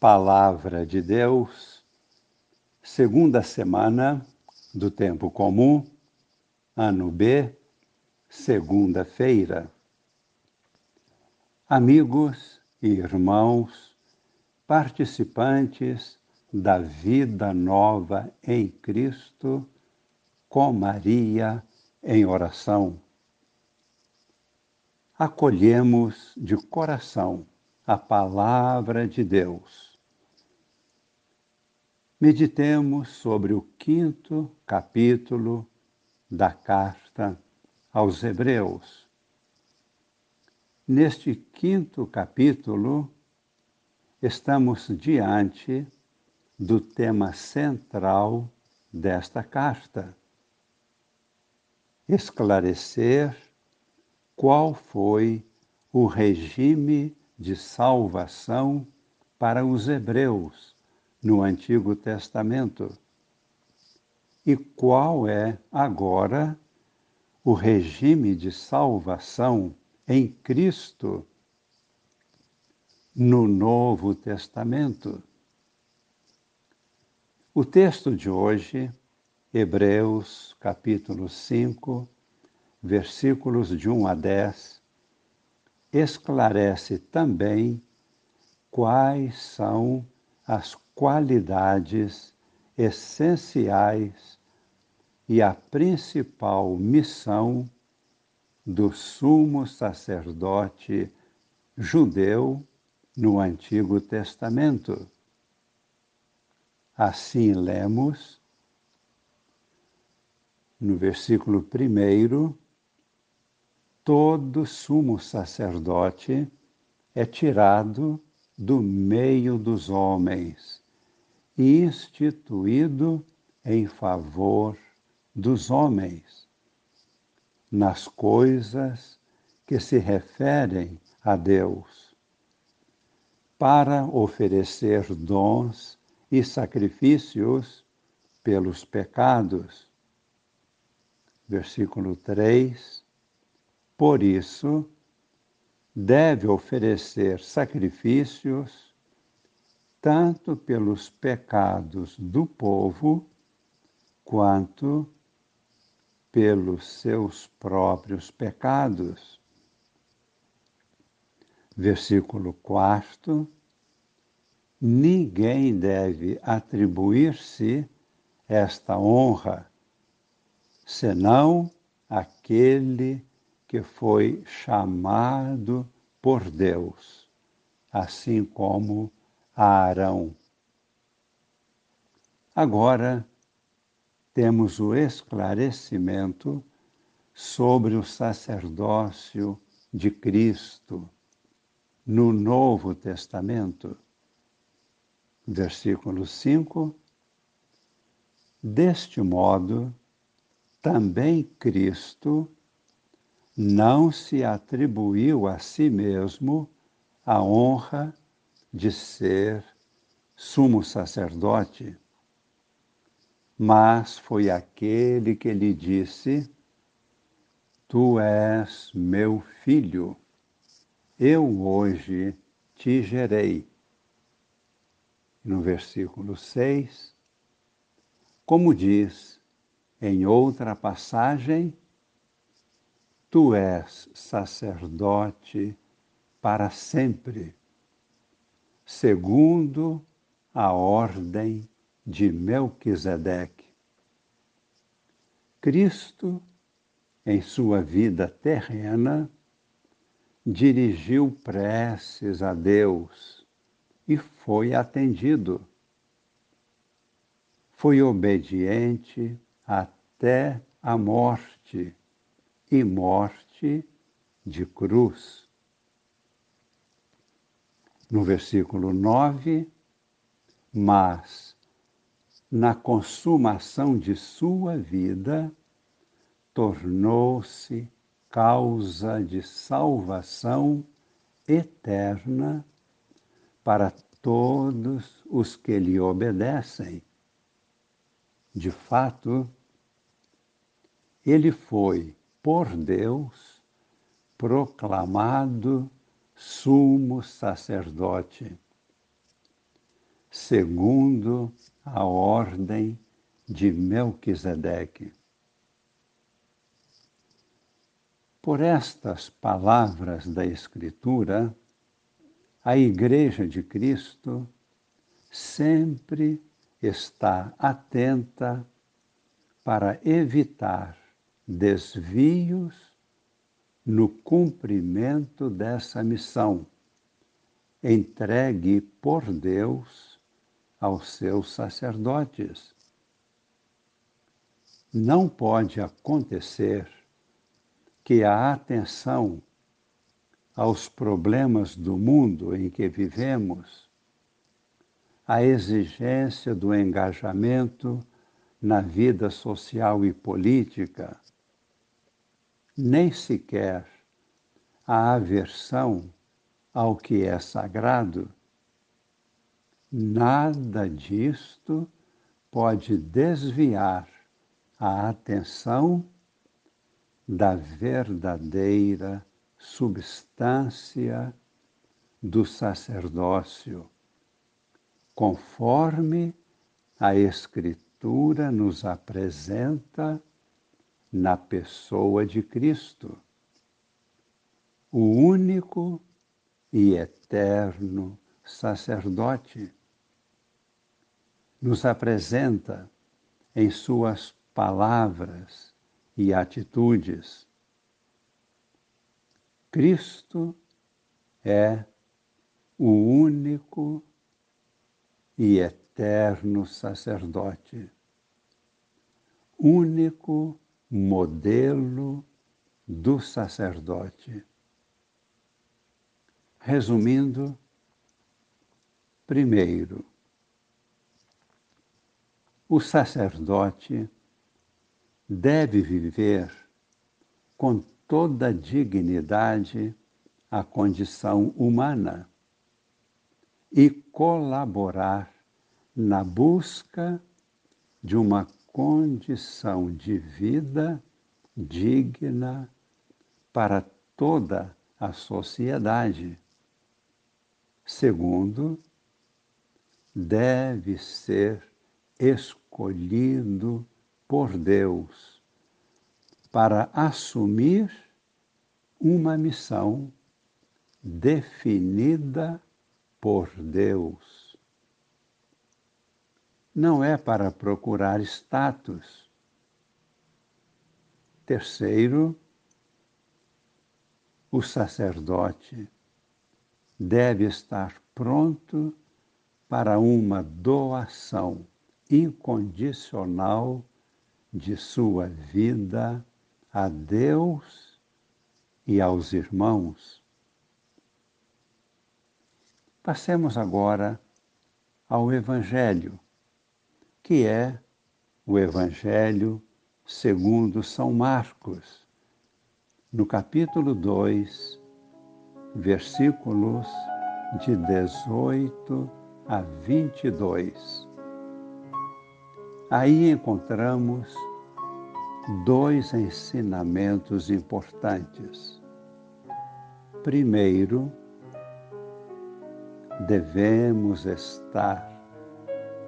Palavra de Deus, segunda semana do tempo comum, ano B, segunda-feira. Amigos e irmãos, participantes da vida nova em Cristo, com Maria em oração. Acolhemos de coração a palavra de Deus Meditemos sobre o quinto capítulo da carta aos Hebreus. Neste quinto capítulo, estamos diante do tema central desta carta: esclarecer qual foi o regime de salvação para os hebreus no Antigo Testamento. E qual é agora o regime de salvação em Cristo no Novo Testamento? O texto de hoje, Hebreus capítulo 5, versículos de 1 a 10, esclarece também quais são as qualidades essenciais e a principal missão do sumo sacerdote judeu no Antigo Testamento. Assim lemos no versículo 1: todo sumo sacerdote é tirado do meio dos homens instituído em favor dos homens, nas coisas que se referem a Deus, para oferecer dons e sacrifícios pelos pecados. Versículo 3: Por isso, deve oferecer sacrifícios tanto pelos pecados do povo, quanto pelos seus próprios pecados. Versículo 4: Ninguém deve atribuir-se esta honra, senão aquele que foi chamado por Deus, assim como Arão. Agora temos o esclarecimento sobre o sacerdócio de Cristo no Novo Testamento. Versículo 5. Deste modo, também Cristo não se atribuiu a si mesmo a honra de ser sumo sacerdote, mas foi aquele que lhe disse: Tu és meu filho, eu hoje te gerei. No versículo 6, como diz em outra passagem, Tu és sacerdote para sempre segundo a ordem de Melquisedeque. Cristo, em sua vida terrena, dirigiu preces a Deus e foi atendido. Foi obediente até a morte e morte de cruz no versículo 9, mas na consumação de sua vida, tornou-se causa de salvação eterna para todos os que lhe obedecem. De fato, ele foi, por Deus, proclamado sumo sacerdote. segundo a ordem de Melquisedeque. Por estas palavras da Escritura, a Igreja de Cristo sempre está atenta para evitar desvios no cumprimento dessa missão, entregue por Deus aos seus sacerdotes. Não pode acontecer que a atenção aos problemas do mundo em que vivemos, a exigência do engajamento na vida social e política, nem sequer a aversão ao que é sagrado, nada disto pode desviar a atenção da verdadeira substância do sacerdócio, conforme a Escritura nos apresenta na pessoa de Cristo, o único e eterno sacerdote. Nos apresenta em suas palavras e atitudes. Cristo é o único e eterno sacerdote, único modelo do sacerdote. Resumindo, primeiro, o sacerdote deve viver com toda dignidade a condição humana e colaborar na busca de uma condição de vida digna para toda a sociedade. Segundo, deve ser escolhido por Deus para assumir uma missão definida por Deus. Não é para procurar status. Terceiro, o sacerdote deve estar pronto para uma doação incondicional de sua vida a Deus e aos irmãos. Passemos agora ao Evangelho, que é o Evangelho segundo São Marcos, no capítulo 2, versículos de 18 a 22. Aí encontramos dois ensinamentos importantes. Primeiro, devemos estar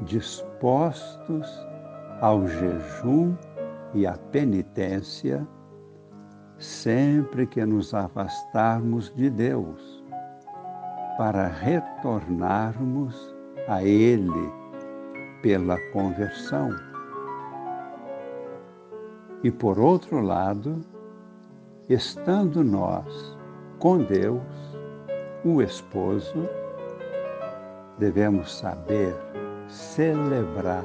dispostos ao jejum e à penitência sempre que nos afastarmos de Deus, para retornarmos a Ele pela conversão. E por outro lado, estando nós com Deus, o esposo, devemos saber celebrar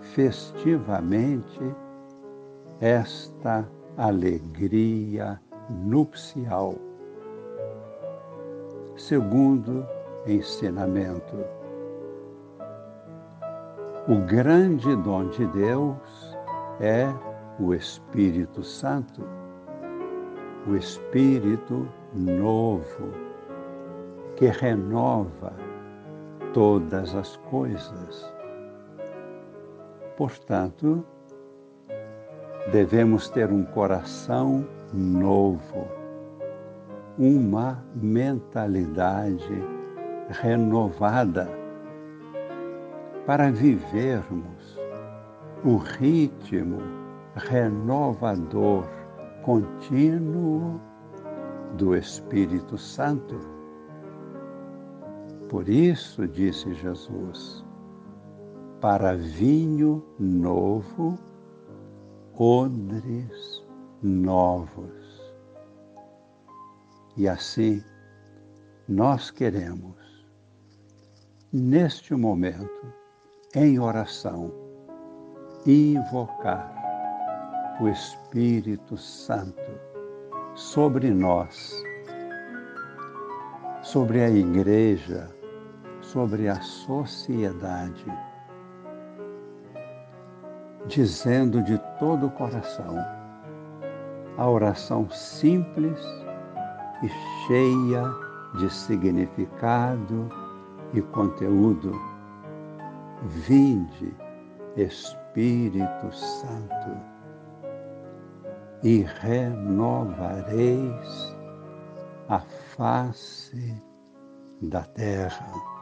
festivamente esta alegria nupcial. Segundo ensinamento o grande dom de Deus é o Espírito Santo, o Espírito novo, que renova todas as coisas. Portanto, devemos ter um coração novo, uma mentalidade renovada para vivermos o ritmo renovador, contínuo do Espírito Santo. Por isso, disse Jesus, para vinho novo, odres novos. E assim, nós queremos, neste momento, em oração, invocar o Espírito Santo sobre nós, sobre a igreja, sobre a sociedade, dizendo de todo o coração a oração simples e cheia de significado e conteúdo. Vinde, Espírito Santo, e renovareis a face da terra.